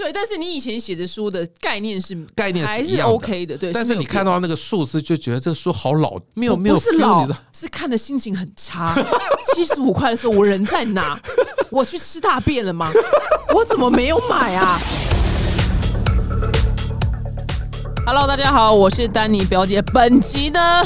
对，但是你以前写的书的概念是概念还是 OK 的，对。但是你看到那个数字，就觉得这个书好老，没有没有是老是看的心情很差。七十五块的时候，我人在哪？我去吃大便了吗？我怎么没有买啊？Hello，大家好，我是丹尼表姐。本集呢，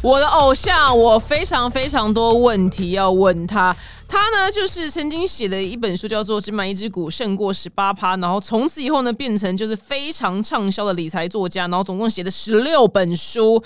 我的偶像，我非常非常多问题要问他。他呢，就是曾经写了一本书，叫做《只买一只股胜过十八趴》，然后从此以后呢，变成就是非常畅销的理财作家，然后总共写了十六本书。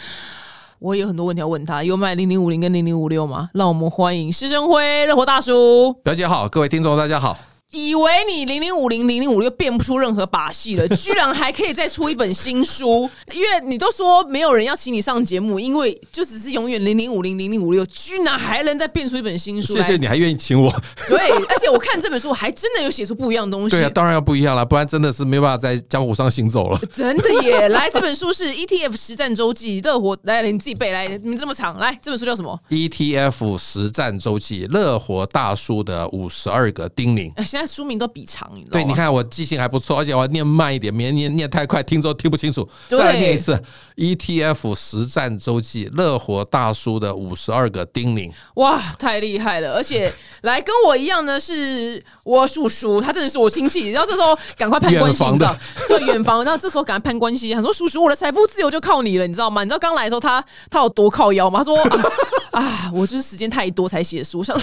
我有很多问题要问他，有买零零五零跟零零五六吗？让我们欢迎施生辉热火大叔。表姐好，各位听众大家好。以为你零零五零零零五六变不出任何把戏了，居然还可以再出一本新书，因为你都说没有人要请你上节目，因为就只是永远零零五零零零五六，居然还能再变出一本新书。谢谢你还愿意请我，对，而且我看这本书还真的有写出不一样的东西。对啊，当然要不一样了，不然真的是没办法在江湖上行走了。真的耶！来，这本书是 ETF 实战周记，热火来，你自己背来，你们这么长，来，这本书叫什么？ETF 实战周记，乐活大叔的五十二个叮咛。哎，现在书名都比长，你知道吗？对，你看我记性还不错，而且我要念慢一点，免得念念太快，听众听不清楚。对再来念一次，ETF 实战周记，乐活大叔的五十二个叮咛。哇，太厉害了！而且来跟我一样呢，是我叔叔，他真的是我亲戚。然后这时候赶快攀关系，你知道？对，远房。然后这时候赶快攀关系，他说：“叔叔，我的财富自由就靠你了，你知道吗？你知道刚来的时候他他有多靠腰吗？他说啊 啊，我就是时间太多才写书。想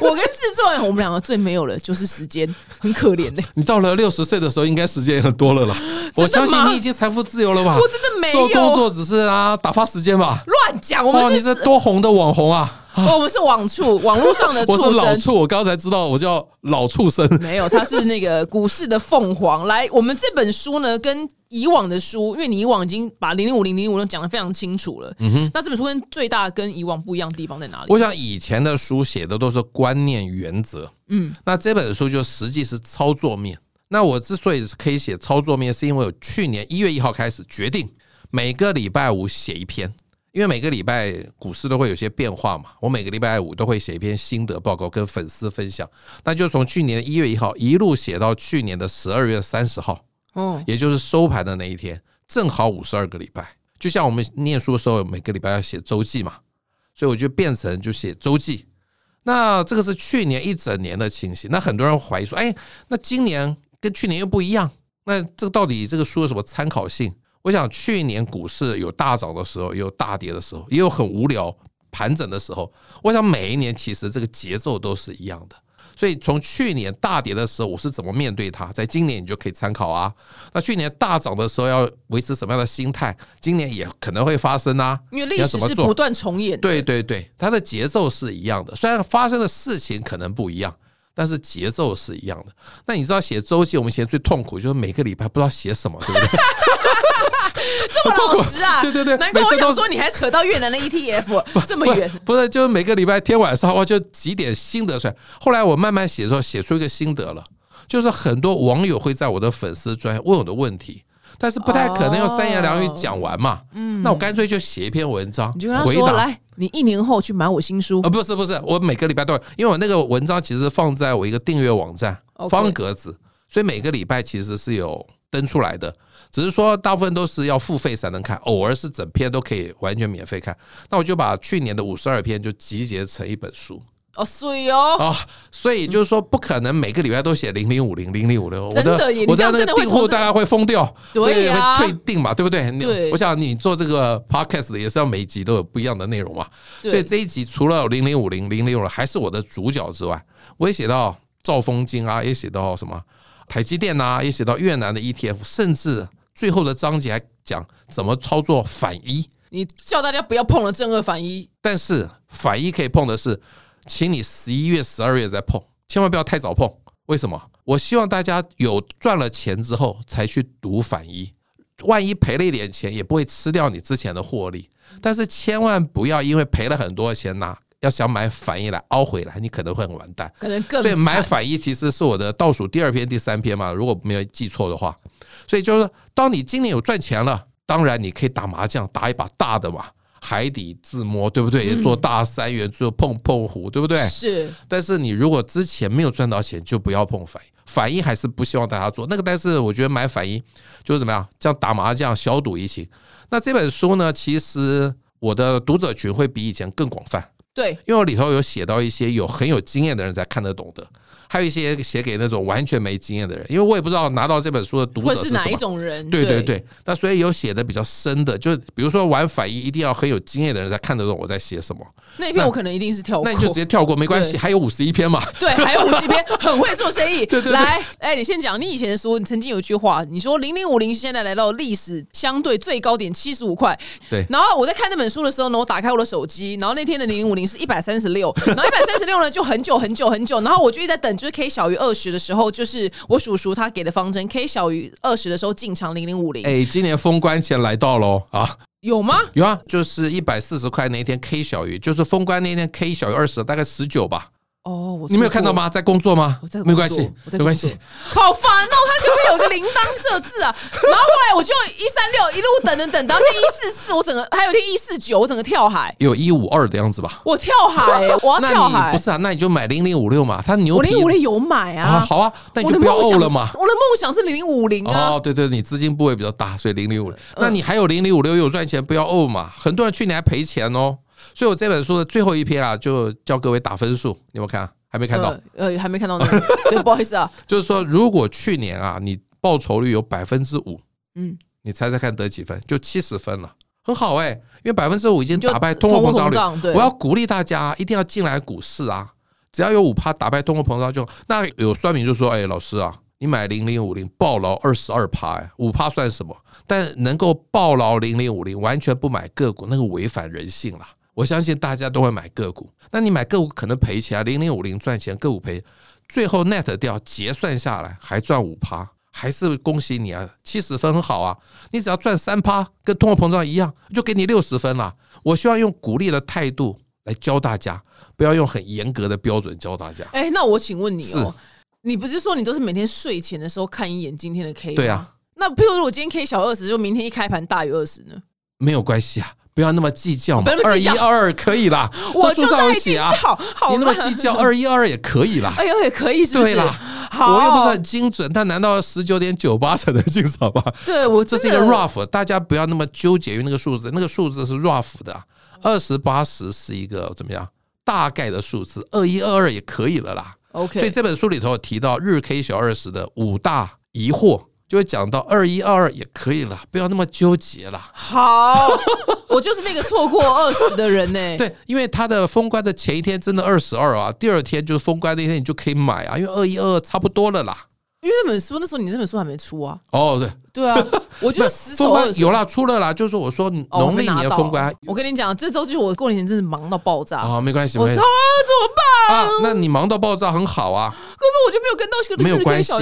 我跟制作人，我们两个最没有了就是时间，很可怜呢、你到了六十岁的时候，应该时间也很多了啦。我相信你已经财富自由了吧？我真的没有做工作只是啊打发时间吧。乱讲。我哇，你是多红的网红啊！哦我们是网畜，网络上的畜生我是。老畜，我刚才知道我叫老畜生。没有，他是那个股市的凤凰。来，我们这本书呢，跟以往的书，因为你以往已经把零零五零零零五六讲的非常清楚了。嗯哼，那这本书跟最大跟以往不一样的地方在哪里？我想以前的书写的都是观念原则，嗯，那这本书就实际是操作面。那我之所以可以写操作面，是因为我去年一月一号开始决定每个礼拜五写一篇，因为每个礼拜股市都会有些变化嘛，我每个礼拜五都会写一篇心得报告跟粉丝分享，那就从去年一月一号一路写到去年的十二月三十号，哦，也就是收盘的那一天，正好五十二个礼拜。就像我们念书的时候，每个礼拜要写周记嘛，所以我就变成就写周记。那这个是去年一整年的情形。那很多人怀疑说，哎，那今年跟去年又不一样，那这个到底这个书有什么参考性？我想去年股市有大涨的时候，也有大跌的时候，也有很无聊盘整的时候。我想每一年其实这个节奏都是一样的。所以从去年大跌的时候，我是怎么面对它，在今年你就可以参考啊。那去年大涨的时候要维持什么样的心态，今年也可能会发生啊。因为历史是不断重演的。对对对，它的节奏是一样的，虽然发生的事情可能不一样，但是节奏是一样的。那你知道写周记，我们以前最痛苦就是每个礼拜不知道写什么，对不对？这么老实啊！对对对难怪我想说你还扯到越南的 ETF 这么远。不是，就是每个礼拜天晚上我就几点心得出来。后来我慢慢写的时候，写出一个心得了，就是很多网友会在我的粉丝专问我的问题，但是不太可能用三言两语讲完嘛。嗯，那我干脆就写一篇文章你就跟他说：“回答。来，你一年后去买我新书啊，。不是不是，我每个礼拜都有，因为我那个文章其实放在我一个订阅网站方格子，所以每个礼拜其实是有登出来的，只是说大部分都是要付费才能看，偶尔是整篇都可以完全免费看。那我就把去年的五十二篇就集结成一本书哦，所以哦，啊，所以就是说不可能每个礼拜都写零零五零零零五六，我真的耶你这样我的那个的会从这订户大概会疯掉，对呀会退订嘛，对不对？你对我想你做这个 podcast 的也是要每一集都有不一样的内容嘛。对所以这一集除了零零五零零零五还是我的主角之外，我也写到兆丰金啊，也写到什么台积电啊，也写到越南的 ETF，甚至最后的章节还讲怎么操作反一。你叫大家不要碰了正二反一。但是反一可以碰的是，请你十一月、十二月再碰，千万不要太早碰。为什么？我希望大家有赚了钱之后才去赌反一，万一赔了一点钱，也不会吃掉你之前的获利。但是千万不要因为赔了很多钱拿，要想买反一来凹回来，你可能会很完蛋。可能更所以买反一其实是我的倒数第二篇、第三篇嘛，如果没有记错的话。所以就是说，当你今年有赚钱了，当然你可以打麻将，打一把大的嘛。海底自摸，对不对？也做大三元，做碰碰胡，对不对？是但是你如果之前没有赚到钱，就不要碰反应。反应还是不希望大家做那个，但是我觉得买反应就是怎么样，像打麻将小赌怡情。那这本书呢，其实我的读者群会比以前更广泛，对，因为我里头有写到一些有很有经验的人才看得懂的，还有一些写给那种完全没经验的人，因为我也不知道拿到这本书的读者是哪一。种人？对对对，那所以有写的比较深的，就是比如说玩反应一定要很有经验的人才看得懂我在写什么，那一篇我可能一定是跳过，那你就直接跳过没关系，还有五十一篇嘛。对，还有五十篇，很会做生意。对对对来，哎，你先讲，你以前的书，你曾经有一句话，你说零零五零现在来到历史相对最高点七十五块。对然后我在看那本书的时候呢，我打开我的手机，然后那天的零零五零是一百三十六，然后一百三十六呢就很久很久很久，然后我就一直在等，就是 K 小于二十的时候，就是我叔叔他给的方针，K 小于二十的时候进场零零五零，哎，今年封关前来到喽啊！有吗？有啊，就是一百四十块那一天 K 小于，就是封关那天 K 小于二十，大概十九吧。哦，我你没有？看到吗？在工作吗我在？没关系没关系。好烦哦！他有个铃铛设置啊？然后后来我就一三六一路等等等，到现在一四四，我整个还有一天一四九，我整个跳海，有一五二的样子吧？我跳海、我要那跳海。你不是啊？那你就买零零五六嘛，它牛皮我零五零有买啊，啊，好啊，那你我就不要的梦想怄了嘛。我的梦想是零零五零啊。哦，对对，你资金部位比较大，所以零零五。嗯那你还有零零五六有赚钱，不要怄嘛。很多人去年还赔钱哦。所以我这本书的最后一篇啊，就教各位打分数，你有没有看？还没看到？呃，呃，还没看到那个，对，不好意思啊，就是说，如果去年啊，你报酬率有百分之五，嗯，你猜猜看得几分？就七十分了，很好哎、因为百分之五已经打败通货膨胀率。我要鼓励大家一定要进来股市啊！只要有五趴打败通货膨胀就那有算命就说：“哎，老师啊，你买零零五零暴牢二十二趴，哎，五趴算什么？但能够暴牢零零五零，完全不买个股，那个违反人性啦。我相信大家都会买个股，那你买个股可能赔钱啊，零零五零赚钱，个股赔，最后 net 掉结算下来还赚五趴。”还是恭喜你啊，七十分很好啊！你只要赚三趴，跟通货膨胀一样，就给你六十分了。我希望用鼓励的态度来教大家，不要用很严格的标准教大家。哎，那我请问你是哦，你不是说你都是每天睡前的时候看一眼今天的 K 吗？对啊。那譬如说我今天 K 小二十，就明天一开盘大于二十呢？没有关系啊，不要那么计较嘛二一二二可以啦。我就在计较，写啊，好你那么计较，二一二二也可以啦。哎呦，也可以，是不是？对啦，好，我又不是很精准，但难道十九点九八才能进场吗？对我这是一个 rough，大家不要那么纠结于那个数字，那个数字是 rough 的啊，二十八十是一个怎么样大概的数字，二一二二也可以了啦。OK，所以这本书里头提到日 K 小二十的五大疑惑，就会讲到二一二二也可以了，不要那么纠结了。好，我就是那个错过二十的人呢、对，因为它的封关的前一天真的二十二啊，第二天就是封关那天你就可以买啊，因为二一二二差不多了啦。因为那本书那时候你那本书还没出啊。哦，对，对啊，我就不是死封守二十。关有啦，出了啦，就是我说哦农历年封关我跟你讲，这周就是我过年前真是忙到爆炸。啊，没关系，没我操，怎么办？啊，那你忙到爆炸很好啊。可是我就没有跟到这个没有关系。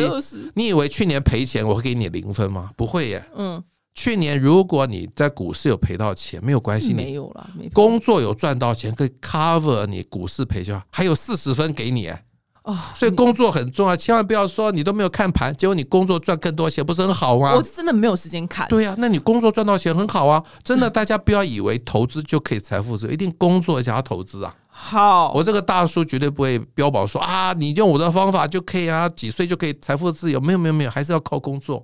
你以为去年赔钱我会给你零分吗？不会耶。嗯，去年如果你在股市有赔到钱，没有关系，没有啦，工作有赚到钱，可以 cover 你股市赔掉，还有四十分给你耶。啊，所以工作很重要，千万不要说你都没有看盘，结果你工作赚更多钱，不是很好吗我？真的没有时间看。对呀、那你工作赚到钱很好啊，真的，大家不要以为投资就可以财富自由，一定工作想要投资啊。好，我这个大叔绝对不会标榜说啊，你用我的方法就可以啊，几岁就可以财富自由。没有没有没有，还是要靠工作，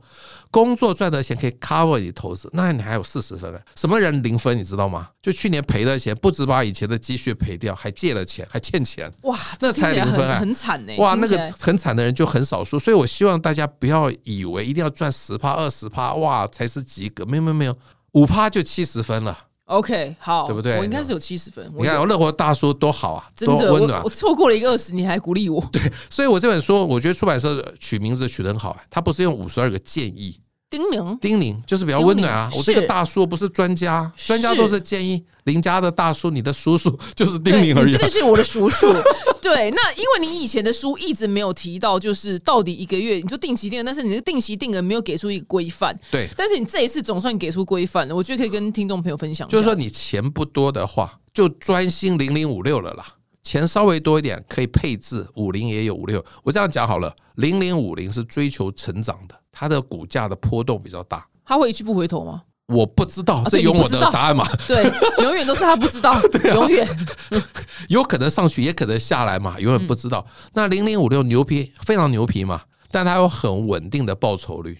工作赚的钱可以 cover 你投资，那你还有四十分呢。什么人零分你知道吗？就去年赔的钱，不止把以前的积蓄赔掉，还借了钱，还欠钱。哇，这才零分啊很很惨呢。哇，那个很惨的人就很少数，所以我希望大家不要以为一定要赚十趴、二十趴，哇才是及格。没有没有没有，五趴就七十分了。OK 好，对不对我应该是有七十分。你看，乐活大叔多好啊，真的，多温暖我我。错过了一个二十，你还鼓励我。对所以我这本书，我觉得出版社取名字取得很好啊，它不是用五十二个建议叮咛，叮咛，就是比较温暖啊。我这个大叔不是专家，专家都是建议。邻家的大叔，你的叔叔 就是叮咛而已啊对你真的。是我的叔叔。对，那因为你以前的书一直没有提到，就是到底一个月你说定期定额，但是你那个定期定额没有给出一个规范。对，但是你这一次总算给出规范了，我觉得可以跟听众朋友分享。就是说你钱不多的话，就专心零零五六了啦。钱稍微多一点，可以配置五零也有五六。我这样讲好了，零零五零是追求成长的，它的股价的波动比较大。他会一去不回头吗？我不知道，啊这有我的答案嘛？对，永远都是他不知道，啊永远。有可能上去，也可能下来嘛，永远不知道。那零零五六牛皮非常牛皮嘛，但它有很稳定的报酬率。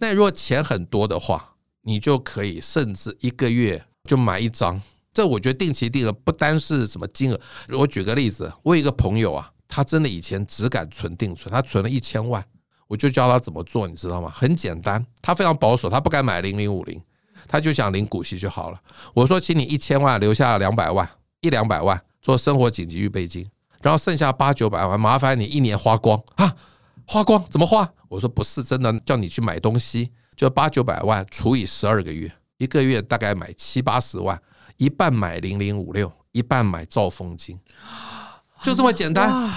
那如果钱很多的话，你就可以甚至一个月就买一张。这我觉得定期定额不单是什么金额。我举个例子，我有一个朋友啊，他真的以前只敢存定存，他存了一千万，我就教他怎么做，你知道吗？很简单，他非常保守，他不敢买零零五零，他就想领股息就好了。我说，请你一千万留下两百万，一两百万做生活紧急预备金，然后剩下八九百万，麻烦你一年花光啊！花光怎么花？我说不是真的叫你去买东西，就八九百万除以十二个月，一个月大概买七八十万，一半买零零五六，一半买兆丰金，就这么简单。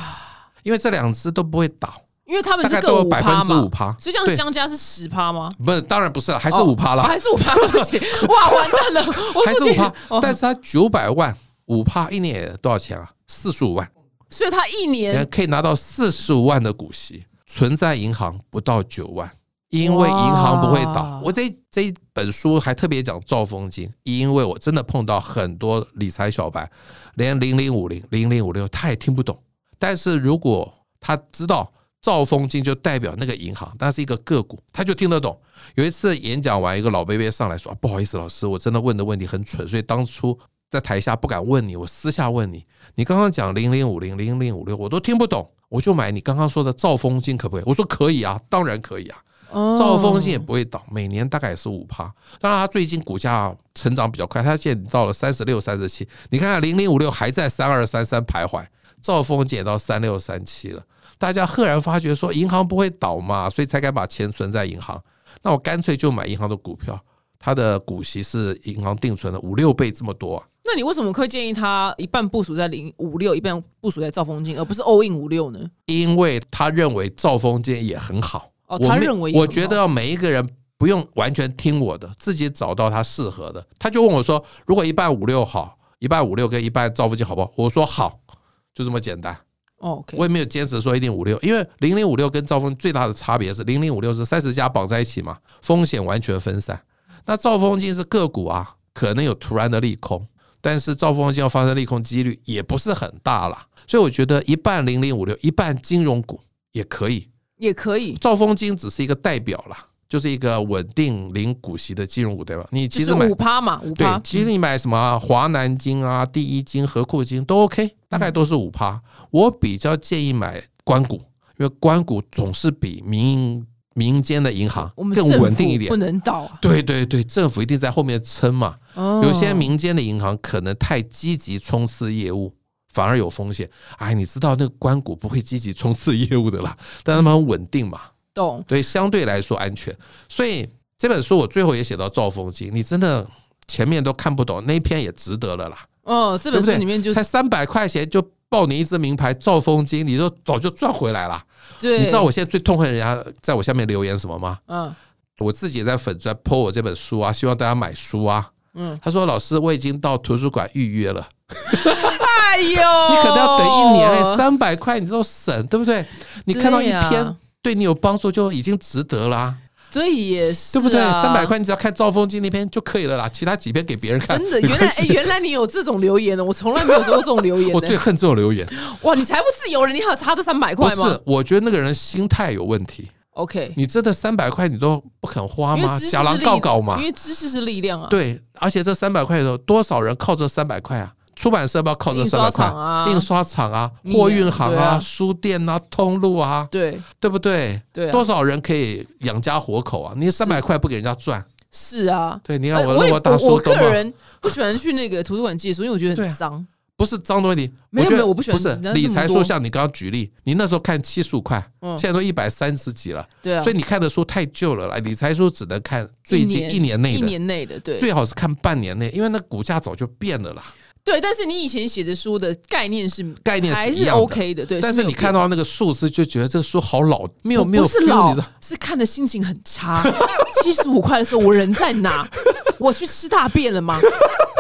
因为这两只都不会倒，因为他们大概是各五百分趴五，趴，所以这样对相加是十趴吗？不是，当然不是了，还是五趴哦啦，还是五趴？对不起，哇，完蛋了，我还是五趴哦，但是他九百万五趴一年也多少钱啊？四十五万，所以他一年可以拿到四十五万的股息，存在银行不到九万。因为银行不会倒，我这这一本书还特别讲兆丰金，因为我真的碰到很多理财小白，连零零五零、零零五六他也听不懂。但是如果他知道兆丰金就代表那个银行，但是一个个股，他就听得懂。有一次演讲完，一个老贝贝上来说：“啊不好意思，老师，我真的问的问题很蠢，所以当初在台下不敢问你，我私下问你。你刚刚讲零零五零、零零五六，我都听不懂，我就买你刚刚说的兆丰金，可不可以？我说可以啊，当然可以啊。兆丰金也不会倒，每年大概也是五趴。当然，它最近股价成长比较快，它现在到了三十六、三十七。你看看零零五六还在三二三三徘徊，兆丰金也到三六三七了。大家赫然发觉说，银行不会倒嘛，所以才敢把钱存在银行。那我干脆就买银行的股票，它的股息是银行定存的五六倍这么多、啊。那你为什么会建议他一半部署在零五六，一半部署在兆丰金，而不是 all in 五六呢？因为他认为兆丰金也很好。哦，他认为我觉得要每一个人不用完全听我的，自己找到他适合的。他就问我说：“如果一半五六好，一半五六跟一半兆丰金好不好？”我说好，就这么简单。我也没有坚持说一定五六，因为零零五六跟兆丰最大的差别是零零五六是三十家绑在一起嘛，风险完全分散。那兆丰金是个股啊，可能有突然的利空，但是兆丰金要发生利空几率也不是很大啦。所以我觉得一半零零五六，一半金融股也可以。也可以，兆丰金只是一个代表啦，就是一个稳定零股息的金融股对吧。你其实买五趴嘛，五趴，，对其实你买什么啊华南金啊、第一金、和库金都 OK，大概都是五趴。我比较建议买关股，因为关股总是比民民间的银行更稳定一点不。能倒啊。对对对，政府一定在后面撑嘛。哦有些民间的银行可能太积极冲刺业务，反而有风险。哎，你知道那个关股不会积极冲刺业务的啦，但他们很稳定嘛。懂，对，相对来说安全。所以这本书我最后也写到赵风金，你真的前面都看不懂，那一篇也值得了啦，哦，这本？书里面就才三百块钱就报你一只名牌赵风金，你就早就赚回来了。对，你知道我现在最痛恨人家在我下面留言什么吗？嗯我自己也在粉专 po 我这本书啊，希望大家买书啊。嗯，他说：“老师，我已经到图书馆预约了，哎呦，你可能要等一年，三百块你都省，对不对？你看到一篇对你有帮助，就已经值得啦、所以也是、啊，对不对？三百块你只要看兆丰金那篇就可以了啦，其他几篇给别人看。真的，原来原来你有这种留言呢，我从来没有收过这种留言呢。我最恨这种留言，哇，你财不自由了，你还有差这三百不块吗不是？我觉得那个人心态有问题。？OK，你真的三百块你都不肯花吗？假狼告告嘛因。为知识是力量啊。对，而且这三百块的时候，多少人靠这三百块啊？出版社要不要靠这三百块？啊印刷厂啊，货运行啊，啊书店啊，通路啊，对对不对？对啊多少人可以养家活口啊？你三百块不给人家赚，是啊。对，你呃看我那我大叔都嘛个人不喜欢去那个图书馆借书，因为我觉得很脏。不是脏的问题，没有觉得没有我不喜欢不是理财书，像你刚刚举例，你那时候看七十五块，嗯现在都一百三十几了，对啊，所以你看的书太旧了啦。理财书只能看最近一年内一的，年内的，对最好是看半年内，因为那股价早就变了啦，对。但是你以前写的书的概念是概念还是。OK 的，对。但是你看到那个数字，就觉得这个书好老，没有没有不是老是看的心情很差。七十五块的时候，我人在哪？我去吃大便了吗？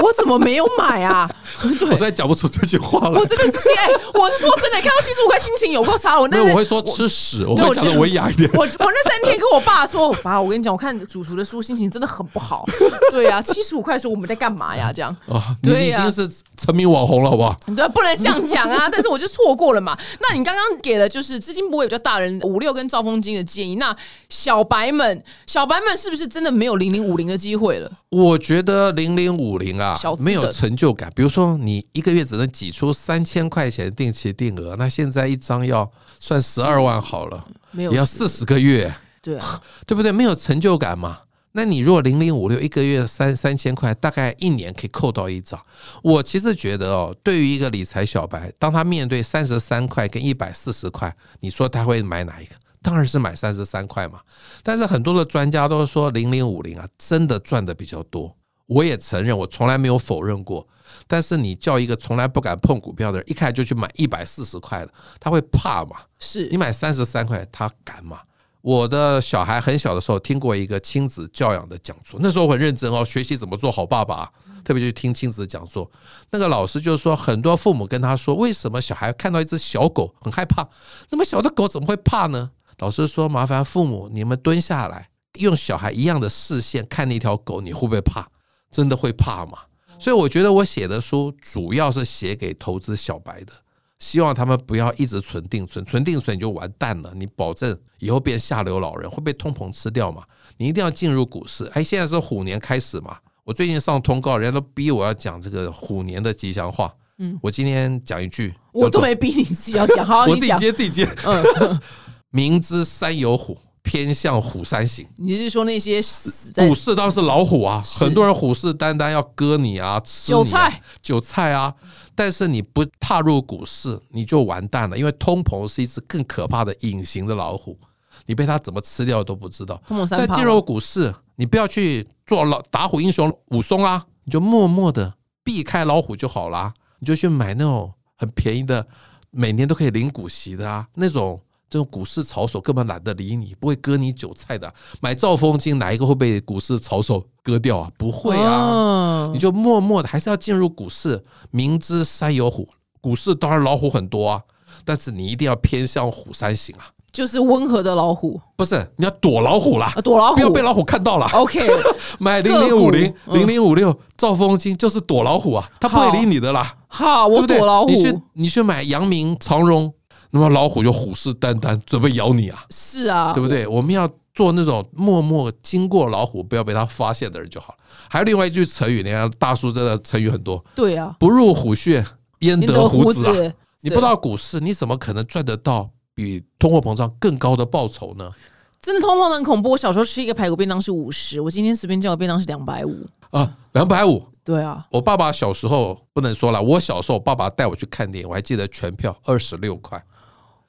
我怎么没有买啊？我实在讲不出这句话了我。真的是心哎、我是说真的，看到七十五块，心情有够差。我那我会说吃屎，我会讲的文雅一点。我我那三天跟我爸说，爸，我跟你讲，我看主厨的书，心情真的很不好。对啊，七十五块的时候我们在干嘛呀？这样，啊，你已经是成名网红了，好不好？对，不能这样讲啊。但是我就错过了嘛。那你刚刚给了就是资金部位比较大人五六跟兆丰金的建议，那小白们，小白们是不是真的没有零零五零的机会了？我觉得零零五零啊没有成就感。比如说，你一个月只能挤出三千块钱定期定额，那现在一张要算十二万好了，没有也要四十个月，对啊，对不对？没有成就感嘛。那你如果零零五六一个月三三千块，大概一年可以扣到一张。我其实觉得哦，对于一个理财小白，当他面对三十三块跟一百四十块，你说他会买哪一个？当然是买三十三块嘛。但是很多的专家都说零零五零啊，真的赚的比较多。我也承认，我从来没有否认过。但是你叫一个从来不敢碰股票的人，一开始就去买一百四十块的，他会怕吗？是你买三十三块，他敢吗？我的小孩很小的时候听过一个亲子教养的讲座，那时候我很认真哦，学习怎么做好爸爸，特别去听亲子讲座。那个老师就是说，很多父母跟他说，为什么小孩看到一只小狗很害怕？那么小的狗怎么会怕呢？老师说，麻烦父母你们蹲下来，用小孩一样的视线看那条狗，你会不会怕？真的会怕吗？所以我觉得我写的书主要是写给投资小白的。希望他们不要一直存定存，存定存你就完蛋了。你保证以后变下流老人，会被通膨吃掉嘛？你一定要进入股市。哎，现在是虎年开始嘛？我最近上通告，人家都逼我要讲这个虎年的吉祥话。嗯，我今天讲一句，我都没逼你自己要讲，好，我自己。接自己接。嗯，明知山有虎，偏向虎山行。你是说那些死在股市当然是老虎啊，很多人虎视眈眈要割你啊，吃你啊韭菜韭菜啊。但是你不踏入股市，你就完蛋了，因为通膨是一只更可怕的隐形的老虎，你被它怎么吃掉都不知道。但进入股市，你不要去做老打虎英雄武松啊，你就默默的避开老虎就好啦。你就去买那种很便宜的，每年都可以领股息的啊，那种这种股市炒手根本懒得理你，不会割你韭菜的。买兆丰金哪一个会被股市炒手割掉啊？不会啊，哦。你就默默的还是要进入股市，明知山有虎，股市当然老虎很多啊，但是你一定要偏向虎山行啊，就是温和的老虎。不是你要躲老虎啦啊，，躲老虎，不要被老虎看到了。OK，买零零五零、嗯。零零五六兆丰金就是躲老虎啊，他不会理你的啦，好，我躲老虎。你去你去买阳明、长荣，那么老虎就虎视眈眈，准备咬你啊，是啊，对不对？我们要做那种默默经过老虎，不要被它发现的人就好了。还有另外一句成语，你看大叔真的成语很多，对啊，不入虎穴，焉得虎子啊！你不知道股市，你怎么可能赚得到比通货膨胀更高的报酬呢？真的通膨很恐怖。我小时候吃一个排骨便当是五十，我今天随便叫个便当是两百五。啊，两百五。对啊，我爸爸小时候不能说了，我小时候爸爸带我去看电影，我还记得全票二十六块，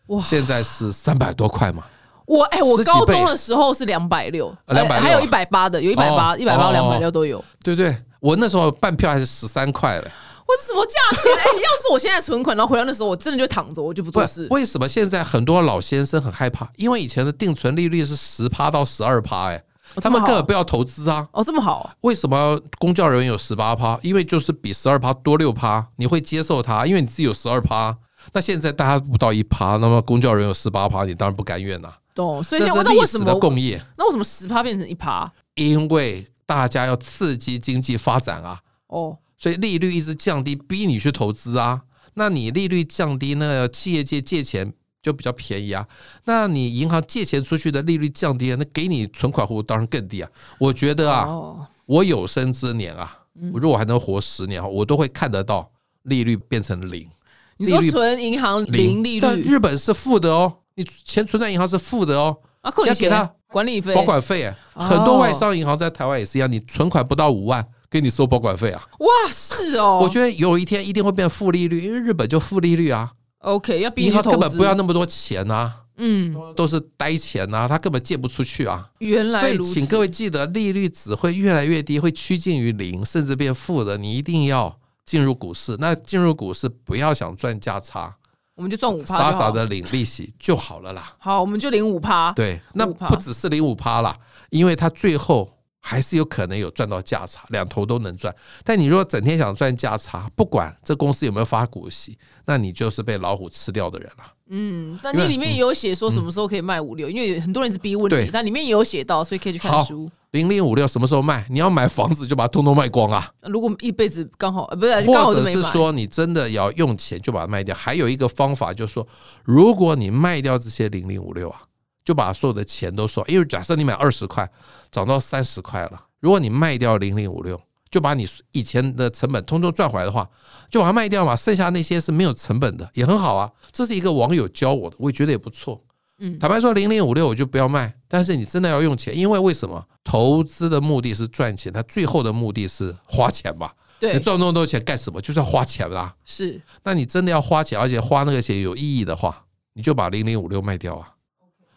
哇现在是三百多块嘛。我哎、我高中的时候是两百六，啊260哎还有一百八的，有一百八、哦一百八、哦两百六都有。对对？我那时候半票还是十三块嘞。我是什么价钱？哎、要是我现在存款，然后回来的时候，我真的就躺着，我就不不做事。为什么现在很多老先生很害怕？因为以前的定存利率是十趴到十二趴，哎，他们根本不要投资啊。哦，这么好，为什么公教人员有十八趴？因为就是比十二趴多六趴，你会接受它，因为你自己有十二趴。那现在大家不到一趴，那么公交人有十八趴，你当然不甘愿呐、懂？所以那现在是历史的那为什么共业，那为什么十趴变成一趴？因为大家要刺激经济发展啊，哦，所以利率一直降低，逼你去投资啊。那你利率降低，那个企业界借钱就比较便宜啊。那你银行借钱出去的利率降低，那给你存款户当然更低啊。我觉得啊，哦，我有生之年啊，我如果还能活十年啊，我都会看得到利率变成零，你说存银行零利率。但日本是负的哦，你钱存在银行是负的哦，啊，扣你要给他管理费。保管费很多外商银行在台湾也是一样，你存款不到五万，给你收保管费啊。哇，是哦，我觉得有一天一定会变负利率，因为日本就负利率啊，OK 要银行根本不要那么多钱啊，嗯，都是呆钱啊，他根本借不出去啊。原来所以，请各位记得，利率只会越来越低，会趋近于零，甚至变负的。你一定要进入股市。那进入股市，不要想赚价差，我们就赚五趴，傻傻的领利息就好了啦。好，我们就领五趴，对，那不只是领五趴啦，因为它最后还是有可能有赚到价差，两头都能赚。但你如果整天想赚价差，不管这公司有没有发股息，那你就是被老虎吃掉的人了。嗯，但你里面也有写说什么时候可以卖五六，因为很多人一直逼问对你，但里面也有写到，所以可以去看好书。零零五六什么时候卖？你要买房子就把它通通卖光啊，如果一辈子刚好呃不是或者是说你真的要用钱就把它卖掉。还有一个方法就是说，如果你卖掉这些零零五六啊，就把所有的钱都收，因为假设你买二十块，涨到三十块了，如果你卖掉零零五六，就把你以前的成本通通赚回来的话，就把它卖掉嘛，剩下那些是没有成本的，也很好啊。这是一个网友教我的，我也觉得也不错。嗯坦白说，零零五六我就不要卖，但是你真的要用钱，因为为什么？投资的目的是赚钱，它最后的目的是花钱嘛。你对，赚那么多钱干什么？就是要花钱啦。是那你真的要花钱，而且花那个钱有意义的话，你就把零零五六卖掉啊。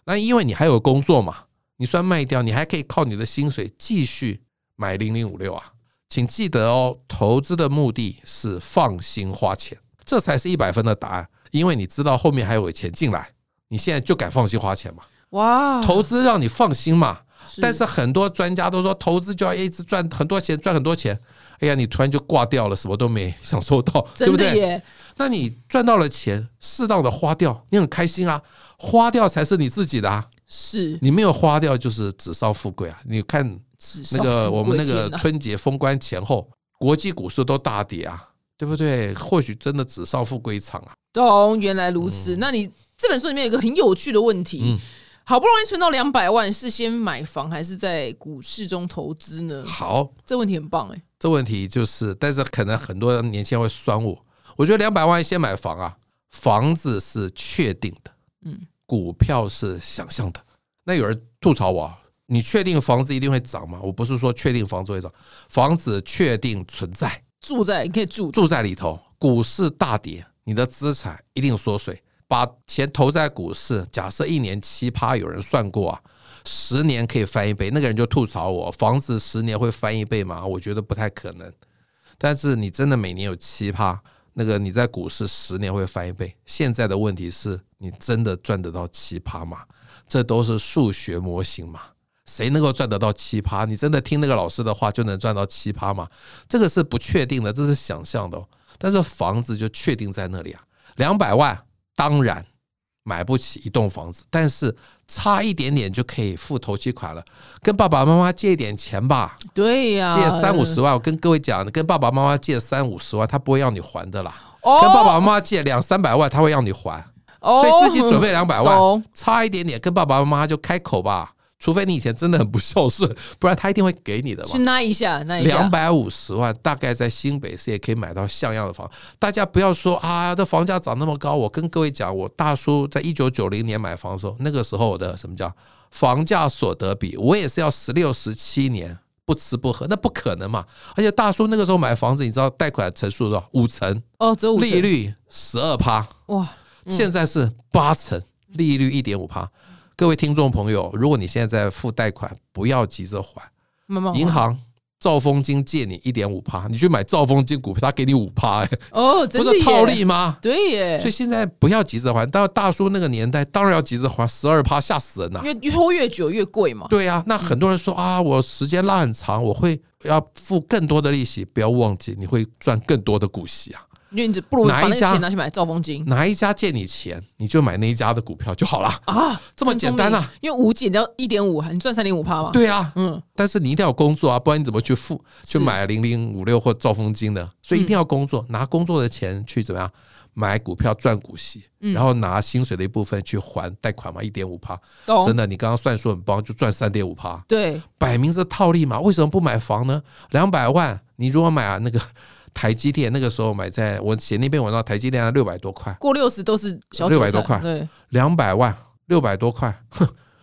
那因为你还有工作嘛，你虽然卖掉，你还可以靠你的薪水继续买零零五六啊。请记得哦，投资的目的是放心花钱，这才是一百分的答案。因为你知道后面还有钱进来，你现在就敢放心花钱嘛。哇，投资让你放心嘛。但是很多专家都说，投资就要一直赚很多钱，赚很多钱。哎呀，你突然就挂掉了，什么都没享受到，对不对？那你赚到了钱，适当的花掉，你很开心啊，花掉才是你自己的啊，是你没有花掉就是纸上富贵啊。你看那个我们那个春节封关前后，国际股市都大跌啊，对不对？或许真的纸上富贵一场啊。懂，原来如此。那你这本书里面有一个很有趣的问题，嗯好不容易存到两百万，是先买房还是在股市中投资呢？好，这问题很棒哎，这问题就是，但是可能很多年轻人会酸我。我觉得两百万先买房啊，房子是确定的，嗯，股票是想象的。那有人吐槽我啊，你确定房子一定会涨吗？我不是说确定房子会涨，房子确定存在，住在你可以住住在里头。股市大跌，你的资产一定缩水。把钱投在股市，假设一年七趴，有人算过啊，十年可以翻一倍。那个人就吐槽我，房子十年会翻一倍吗？我觉得不太可能。但是你真的每年有七趴，那个你在股市十年会翻一倍。现在的问题是你真的赚得到七趴吗？这都是数学模型嘛。谁能够赚得到七趴？你真的听那个老师的话就能赚到七趴吗？这个是不确定的，这是想象的、但是房子就确定在那里啊，两百万当然买不起一栋房子，但是差一点点就可以付头期款了。跟爸爸妈妈借一点钱吧，对呀，借三五十万。我跟各位讲，跟爸爸妈妈借三五十万，他不会要你还的啦。哦，跟爸爸妈妈借两三百万，他会让你还。哦，所以自己准备两百万，差一点点，跟爸爸妈妈就开口吧。除非你以前真的很不孝顺，不然他一定会给你的嘛去。拉一下，那一下，两百五十万，大概在新北市也可以买到像样的房。大家不要说啊，这房价涨那么高。我跟各位讲，我大叔在一九九零年买房的时候，那个时候的什么叫房价所得比，我也是要十六、十七年不吃不喝，那不可能嘛。而且大叔那个时候买房子，你知道贷款成数多少？五成，哦，只有五成利率十二趴，哇，现在是八成，利率一点五趴。各位听众朋友，如果你现在在付贷款，不要急着还。慢慢银行兆丰金借你一点五趴，你去买兆丰金股票，他给你五趴，哎，哦，真的不是套利吗？对耶所以，现在不要急着还，到大叔那个年代，当然要急着还，十二趴吓死人呐、因为越拖越久越贵嘛。对呀、那很多人说啊，我时间拉很长，我会要付更多的利息，不要忘记你会赚更多的股息啊。因为你不如把那个哪一家钱拿去买兆丰金哪一家借你钱，你就买那一家的股票就好了，啊，这么简单啊！因为五减掉一点五，你赚三点五趴嘛。，对啊，嗯，但是你一定要工作啊，不然你怎么去付去买零零五六或兆丰金呢？所以一定要工作，拿工作的钱去怎么样买股票赚股息，嗯然后拿薪水的一部分去还贷款嘛，一点五趴，懂。真的，你刚刚算数很棒，就赚三点五趴，对，摆明是套利嘛。为什么不买房呢？两百万，你如果买啊那个台积电，那个时候买在我写那篇文章，台积电六百多块，过六十都是小600韭菜多块。对，两百万六百多块，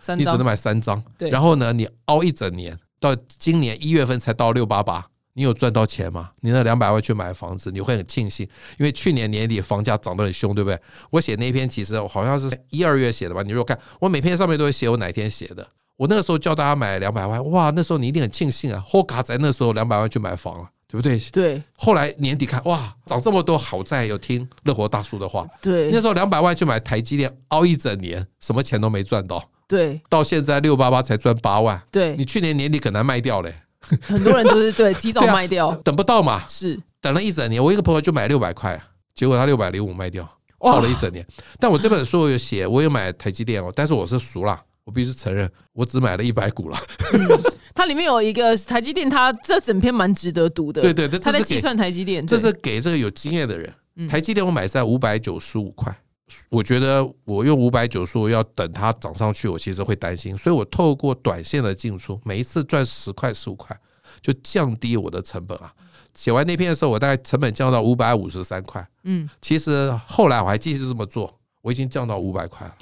三张。你只能买三张，对。然后呢，你熬一整年，到今年一月份才到六八八，你有赚到钱吗？你那两百万去买房子，你会很庆幸，因为去年年底房价涨得很凶，对不对？我写那篇其实好像是一二月写的吧，你如果看我每篇上面都会写我哪天写的。我那个时候叫大家买两百万，哇，那时候你一定很庆幸啊，后卡在那时候两百万去买房了，对不对？对。后来年底看，哇，涨这么多，好在有听乐活大叔的话，对。那时候两百万去买台积电，熬一整年，什么钱都没赚到。对。到现在六八八才赚八万，对。你，去年年底可能卖掉嘞，很多人都是对 提早卖掉，等不到嘛，是。等了一整年。我一个朋友就买六百块，结果他六百零五卖掉，哇。耗了一整年。但我这本书我有写，我有买台积电哦，但是我是熟啦，我必须承认，我只买了一百股了。它里面有一个台积电，它这整篇蛮值得读的。对对对这是给他在计算台积电，这是给这个有经验的人。嗯台积电我买在五百九十五块，我觉得我用五百九十五要等它涨上去，我其实会担心，所以我透过短线的进出，每一次赚十块十五块，就降低我的成本啊。写完那篇的时候，我大概成本降到五百五十三块。嗯，其实后来我还继续这么做，我已经降到五百块了。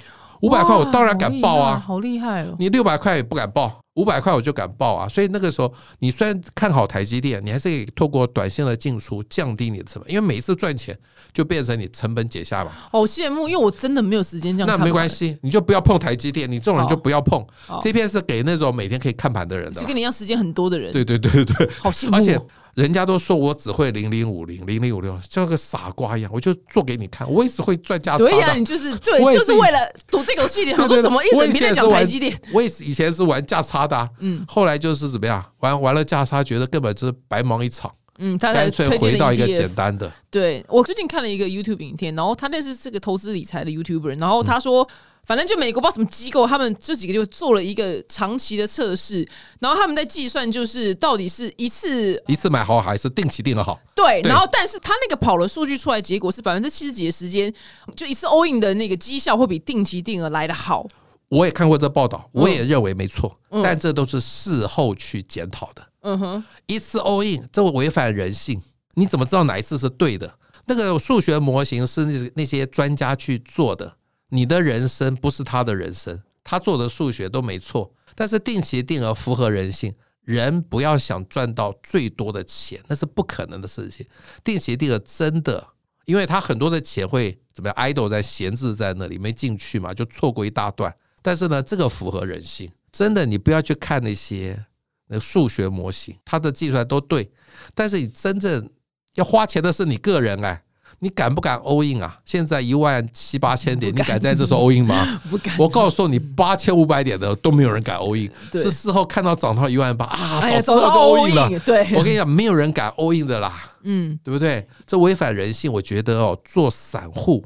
五百块我当然敢报啊，好厉害哦！你六百块也不敢报，五百块我就敢报啊。所以那个时候，你虽然看好台积电，你还是可以透过短线的进出降低你的成本，因为每一次赚钱就变成你成本解下嘛。好羡慕，因为我真的没有时间这样。那没关系，你就不要碰台积电，你这种人就不要碰。这片是给那种每天可以看盘的人的。是跟你一样时间很多的人，对对对对对，好羡慕哦。而且人家都说我只会零零五零零零五六，像个傻瓜一样，我就做给你看，我也是会赚价差对呀、的。你就是对，就是是为了赌这口气，想对对对说怎么一我以整天在讲台积电，我也是以前是玩价差的、啊，嗯后来就是怎么样玩玩了价差，觉得根本就是白忙一场，嗯，干脆回到一个简单的。对我最近看了一个 YouTube 影片，然后他那是这个投资理财的 YouTuber，然嗯后他说，反正就美国不知道什么机构，他们这几个就做了一个长期的测试，然后他们在计算就是到底是一次一次买好还是定期定的好？对，然后但是他那个跑了数据出来，结果是百分之七十几的时间，就一次 all in 的那个绩效会比定期定额来的好。我也看过这报道，我也认为没错，嗯但这都是事后去检讨的。嗯哼，一次 all in，这违反人性，你怎么知道哪一次是对的？那个数学模型是那那些专家去做的，你的人生不是他的人生，他做的数学都没错，但是定期定额符合人性。人不要想赚到最多的钱，那是不可能的事情。定期定额真的，因为他很多的钱会怎么样，idle 在闲置在那里没进去嘛，就错过一大段。但是呢，这个符合人性，真的，你不要去看那些那数学模型，它的计算都对，但是你真正要花钱的是你个人哎，你敢不敢 all in 啊？现在一万七八千点，你敢在这时候 all in 吗？不敢。我告诉你，八千五百点的都没有人敢 all in，是事后看到涨到一万八啊，早知道就 all in 了。对，我跟你讲，没有人敢 all in 的啦，嗯对不对？这违反人性，我觉得哦，做散户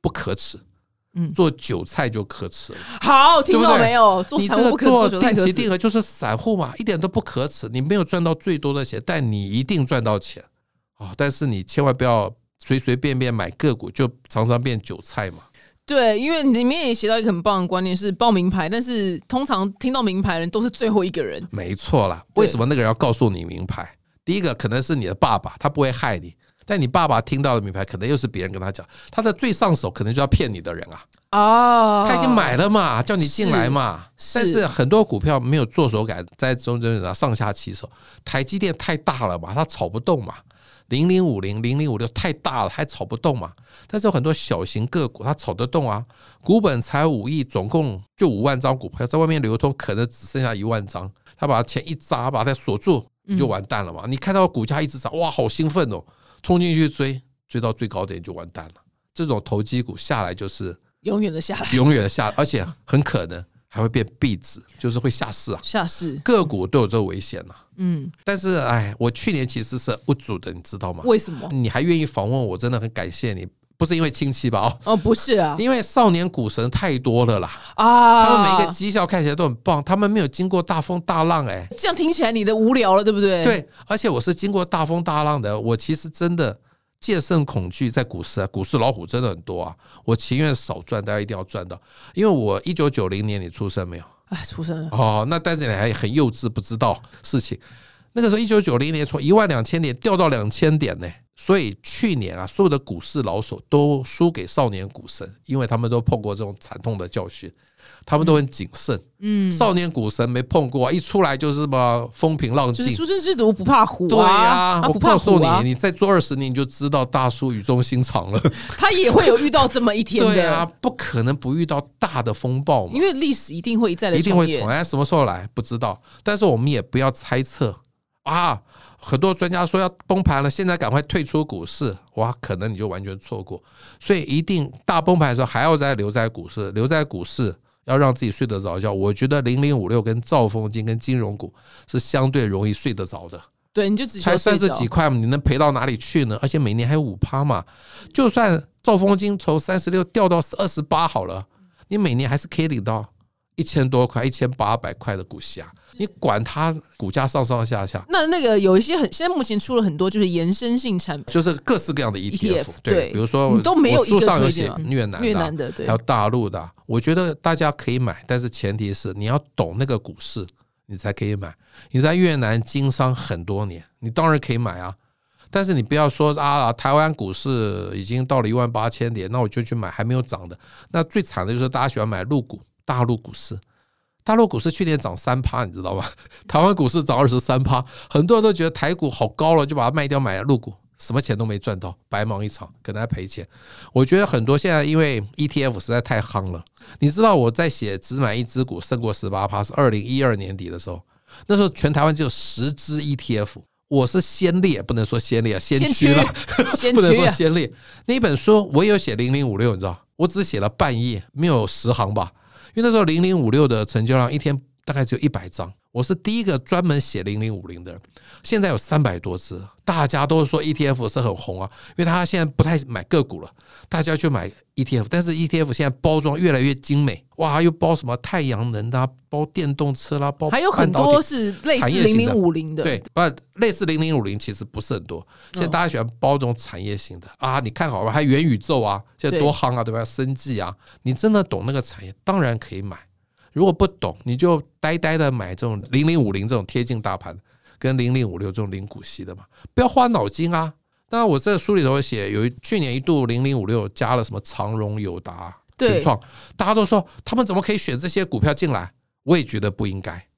不可耻，嗯做韭菜就可耻了。好，听到没有？做你散户不可这个做。定期定额就是散户嘛，一点都不可耻。你没有赚到最多的钱，但你一定赚到钱啊、但是你千万不要随随便便买个股，就常常变韭菜嘛。对，因为里面也写到一个很棒的观念是报名牌，但是通常听到名牌的人都是最后一个人。没错啦，为什么那个人要告诉你名牌？第一个可能是你的爸爸，他不会害你。但你爸爸听到的名牌，可能又是别人跟他讲，他的最上手可能就要骗你的人啊。哦他已经买了嘛，叫你进来嘛。是但是很多股票没有做手感，在中间上上下其手。台积电太大了嘛，他炒不动嘛。零零五零、零零五六太大了，还炒不动嘛。但是有很多小型个股，它炒得动啊。股本才五亿，总共就五万张股票在外面流通，可能只剩下一万张。他把钱一砸，把它锁住，就完蛋了嘛。你看到股价一直涨，哇，好兴奋哦，冲进去追，追到最高点就完蛋了。这种投机股下来就是永远的下来永远的下，而且很可能还会变壁纸，就是会下市啊。下市。个股都有这个危险呐、嗯，但是，哎，我去年其实是不足的，你知道吗？为什么？你还愿意访问我，真的很感谢你。不是因为亲戚吧？哦，哦，不是啊，因为少年股神太多了啦，啊，他们每一个绩效看起来都很棒，他们没有经过大风大浪、哎，这样听起来你的无聊了，对不对？，对，而且我是经过大风大浪的，我其实真的戒慎恐惧，在股市啊，股市老虎真的很多啊，我情愿少赚，大家一定要赚到，因为我一九九零年你出生没有？哎，出生了，哦，那但是你还很幼稚，不知道事情。那个时候，一九九零年从一万两千点掉到两千点呢，所以去年啊，所有的股市老手都输给少年股神，因为他们都碰过这种惨痛的教训，他们都很谨慎。嗯，少年股神没碰过，一出来就是什么风平浪静就是。出生之犊不怕虎对呀、我他不怕告诉你，，你再做二十年，你就知道大叔语重心长了。他也会有遇到这么一天 对啊，不可能不遇到大的风暴嘛因。为历史一定会一再的一定会演重来，什么时候来不知道，但是我们也不要猜测啊。很多专家说要崩盘了，现在赶快退出股市，哇，可能你就完全错过。所以一定大崩盘的时候还要再留在股市，留在股市要让自己睡得着觉，我觉得零零五六跟兆丰金跟金融股是相对容易睡得着的。对，你就只需才三十几块嘛，你能赔到哪里去呢？而且每年还有五趴嘛，就算兆丰金从三十六掉到二十八好了，你每年还是可以领到一千多块、一千八百块的股息啊！你管它股价上上下下，那那个有一些很，现在目前出了很多就是延伸性产品，就是各式各样的 ETF，, ETF 对比如说你都没有书一个上有写推荐吗越南的啊、越南的对还有大陆的啊，我觉得大家可以买，但是前提是你要懂那个股市，你才可以买。你在越南经商很多年，你当然可以买啊。但是你不要说啊，台湾股市已经到了一万八千点，那我就去买还没有涨的。那最惨的就是大家喜欢买陆股，大陆股市。大陆股市去年涨三趴，你知道吗？台湾股市涨二十三趴，很多人都觉得台股好高了，就把它卖掉买陆股，什么钱都没赚到，白忙一场，可能还赔钱。我觉得很多现在因为 ETF 实在太夯了，你知道我在写只买一只股胜过十八趴是二零一二年底的时候，那时候全台湾只有十只 ETF，我是先烈，不能说先烈啊，先先驱了，先 不能说先烈。那一本书我也有写零零五六，你知道，我只写了半页，没有十行吧，因为那时候零零五六的成交量一天大概只有一百张，我是第一个专门写零零五零的人。现在有三百多只，大家都说 ETF 是很红啊，因为他现在不太买个股了，大家去买 ETF，但是 ETF 现在包装越来越精美，哇，又包什么太阳能的啊、包电动车啦，包还有很多是类似零零五零的，对，不类似零零五零其实不是很多，现在大家喜欢包这种产业型的啊，你看好吧，还元宇宙啊，现在多夯啊，对吧？生计啊，你真的懂那个产业，当然可以买。如果不懂，你就呆呆的买这种零零五零这种贴近大盘，跟零零五六这种零股息的嘛，不要花脑筋啊。当然，我这个书里头写，有一去年一度零零五六加了什么长荣、友达、对群创，大家都说他们怎么可以选这些股票进来？我也觉得不应该，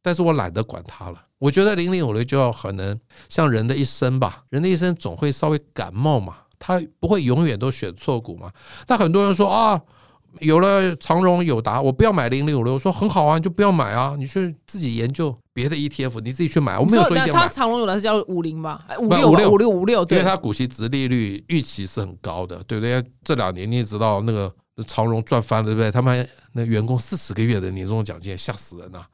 但是我懒得管它了。我觉得零零五六就要可能像人的一生吧，人的一生总会稍微感冒嘛，他不会永远都选错股嘛。那很多人说啊，有了长荣、友达，我不要买零零五六，我说很好啊，你就不要买啊，你去自己研究别的 ETF，你自己去买。我没有说一定长荣有的是叫五零吧，哎五六吧56五六五六，对因为，它股息值利率预期是很高的，对不对？这两年你也知道，那个长荣赚翻了，对不对？他们那员工四十个月的年终奖金，吓死人啊、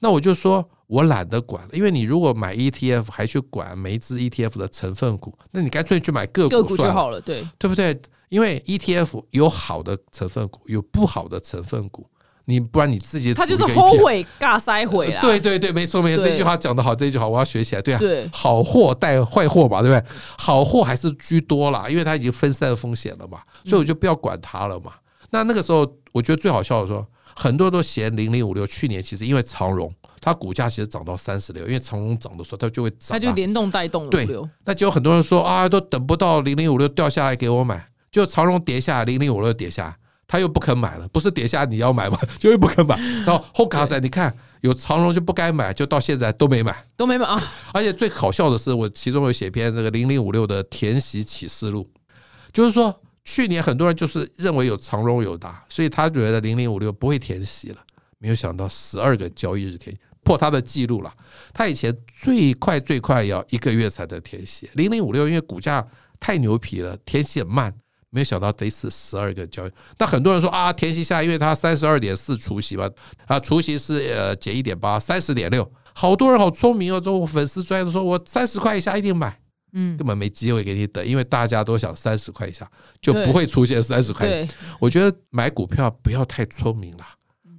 那我就说我懒得管了，因为你如果买 ETF 还去管每一只 ETF 的成分股，那你干脆去买个个股算了，股就好了，对，对不对？因为 ETF 有好的成分股，有不好的成分股，你不然你自己他就是后悔尬塞回啦，对对对，没错没错，这句话讲得好，这句话我要学起来。对啊，对。好货带坏货嘛，对不对？好货还是居多啦，因为它已经分散风险了嘛，所以我就不要管它了嘛。那那个时候，我觉得最好笑的说，很多人都嫌零零五六去年其实因为长荣，它股价其实涨到三十六，因为长荣涨的时候它就会涨、啊，他就联动带动了对那就有很多人说啊，都等不到零零五六掉下来给我买，就长荣跌下，零零五六跌下，他又不肯买了，不是跌下你要买吗？就又不肯买。然后后卡仔，你看有长荣就不该买，就到现在都没买。都没买啊，而且最好笑的是，我其中有写篇这个零零五六的填息启示录，就是说去年很多人就是认为有长荣有达，所以他觉得零零五六不会填息了，没有想到十二个交易日填破他的记录了。他以前最快最快要一个月才能填息，零零五六因为股价太牛皮了，填息很慢。没有想到这一次十二个交易，那很多人说啊，填息下，因为它三十二点四除息吧，啊，除息是呃减一点八，三十点六，好多人好聪明哦，之后粉丝专业的说，我三十块以下一定买，嗯，根本没机会给你等，因为大家都想三十块以下就不会出现三十块。我觉得买股票不要太聪明了，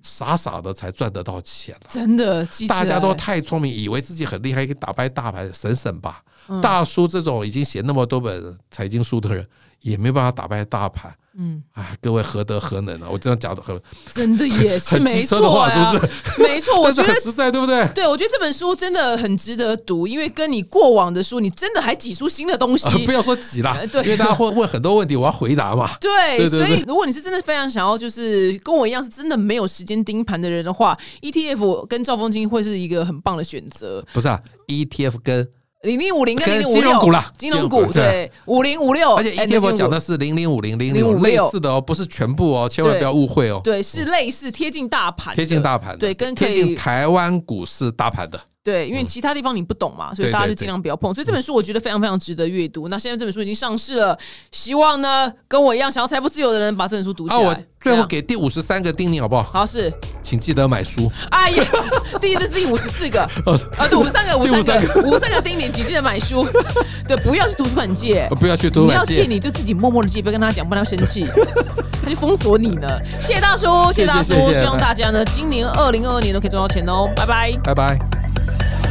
傻傻的才赚得到钱了。真的，大家都太聪明，以为自己很厉害，可以打败大牌，省省吧。嗯大叔这种已经写那么多本财经书的人，也没办法打败大盘。嗯，啊，各位何德何能啊！我这样讲的很真的也是没机车的话，是不是？没错，我觉得很实在，对不对？对，我觉得这本书真的很值得读，因为跟你过往的书，你真的还挤出新的东西。呃不要说挤啦呃，对因为大家会问很多问题，我要回答嘛。对，对对对所以如果你是真的非常想要，就是跟我一样是真的没有时间盯盘的人的话，ETF 跟兆丰金会是一个很棒的选择。不是啊，ETF 跟零零五零跟零跟零五六金融股啦金融股对五零五六，而且 ETF 讲的是零零五零零零五0056类似的哦，不是全部哦，千万不要误会哦。对是类似贴近大盘，贴近大盘的，对跟贴近台湾股市大盘的，对，因为其他地方你不懂嘛，所以大家就尽量不要碰。所以这本书我觉得非常非常值得阅读。那现在这本书已经上市了，希望呢跟我一样想要财富自由的人把这本书读起啊，来。我最后给第五十三个叮咛好不好？好是，请记得买书。哎呀，第一这是第五十四个 哦啊，对，五十三个，五十三第个，五十三个叮咛，请记得买书。对，不要去图书馆借呃，不要去图书你要借。你就自己默默的借，不要跟他讲，不然他生气，他就封锁你呢。谢谢大叔，谢谢大叔希望大家呢今年二零二二年都可以赚到钱哦，拜拜。拜拜。Thank you.